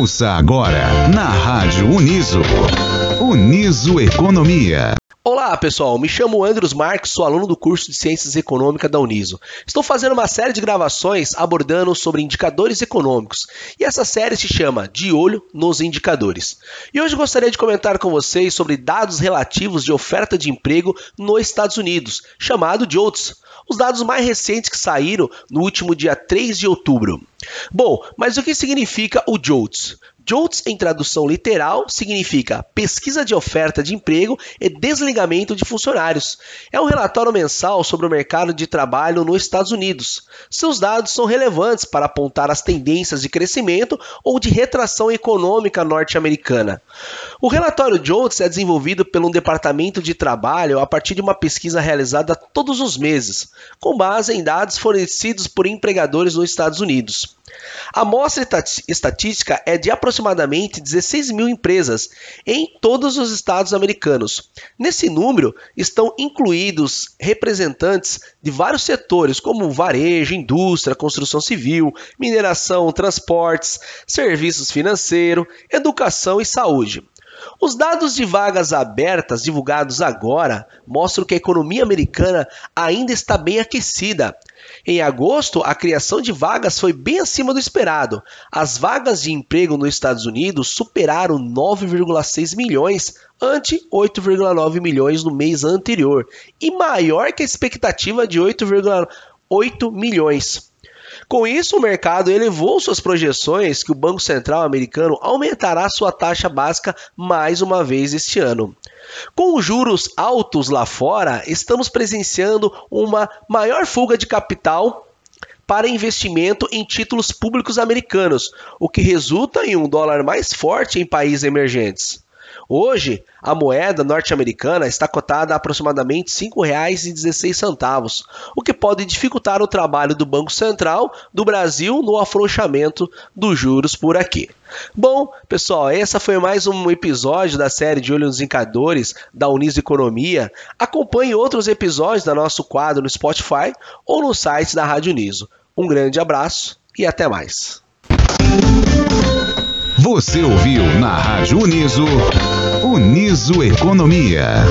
Ouça agora na Rádio Uniso. Uniso Economia. Olá pessoal, me chamo Andros Marques, sou aluno do curso de Ciências Econômicas da Uniso. Estou fazendo uma série de gravações abordando sobre indicadores econômicos e essa série se chama De Olho nos Indicadores. E hoje gostaria de comentar com vocês sobre dados relativos de oferta de emprego nos Estados Unidos, chamado JOLTS, os dados mais recentes que saíram no último dia 3 de outubro. Bom, mas o que significa o JOLTS? JOLTS, em tradução literal, significa pesquisa de oferta de emprego e desligamento de funcionários. É um relatório mensal sobre o mercado de trabalho nos Estados Unidos. Seus dados são relevantes para apontar as tendências de crescimento ou de retração econômica norte-americana. O relatório JOLTS é desenvolvido pelo Departamento de Trabalho a partir de uma pesquisa realizada todos os meses, com base em dados fornecidos por empregadores nos Estados Unidos. A amostra estatística é de aproximadamente 16 mil empresas em todos os estados americanos. Nesse número estão incluídos representantes de vários setores, como varejo, indústria, construção civil, mineração, transportes, serviços financeiros, educação e saúde. Os dados de vagas abertas divulgados agora mostram que a economia americana ainda está bem aquecida. Em agosto, a criação de vagas foi bem acima do esperado. As vagas de emprego nos Estados Unidos superaram 9,6 milhões, ante 8,9 milhões no mês anterior, e maior que a expectativa de 8,8 milhões. Com isso, o mercado elevou suas projeções que o Banco Central americano aumentará sua taxa básica mais uma vez este ano. Com os juros altos lá fora, estamos presenciando uma maior fuga de capital para investimento em títulos públicos americanos, o que resulta em um dólar mais forte em países emergentes. Hoje, a moeda norte-americana está cotada a aproximadamente R$ 5,16, o que pode dificultar o trabalho do Banco Central do Brasil no afrouxamento dos juros por aqui. Bom, pessoal, essa foi mais um episódio da série de Olho nos Indicadores da Uniso Economia. Acompanhe outros episódios da nosso quadro no Spotify ou no site da Rádio Uniso. Um grande abraço e até mais. Você ouviu na Rádio Uniso, Uniso Economia.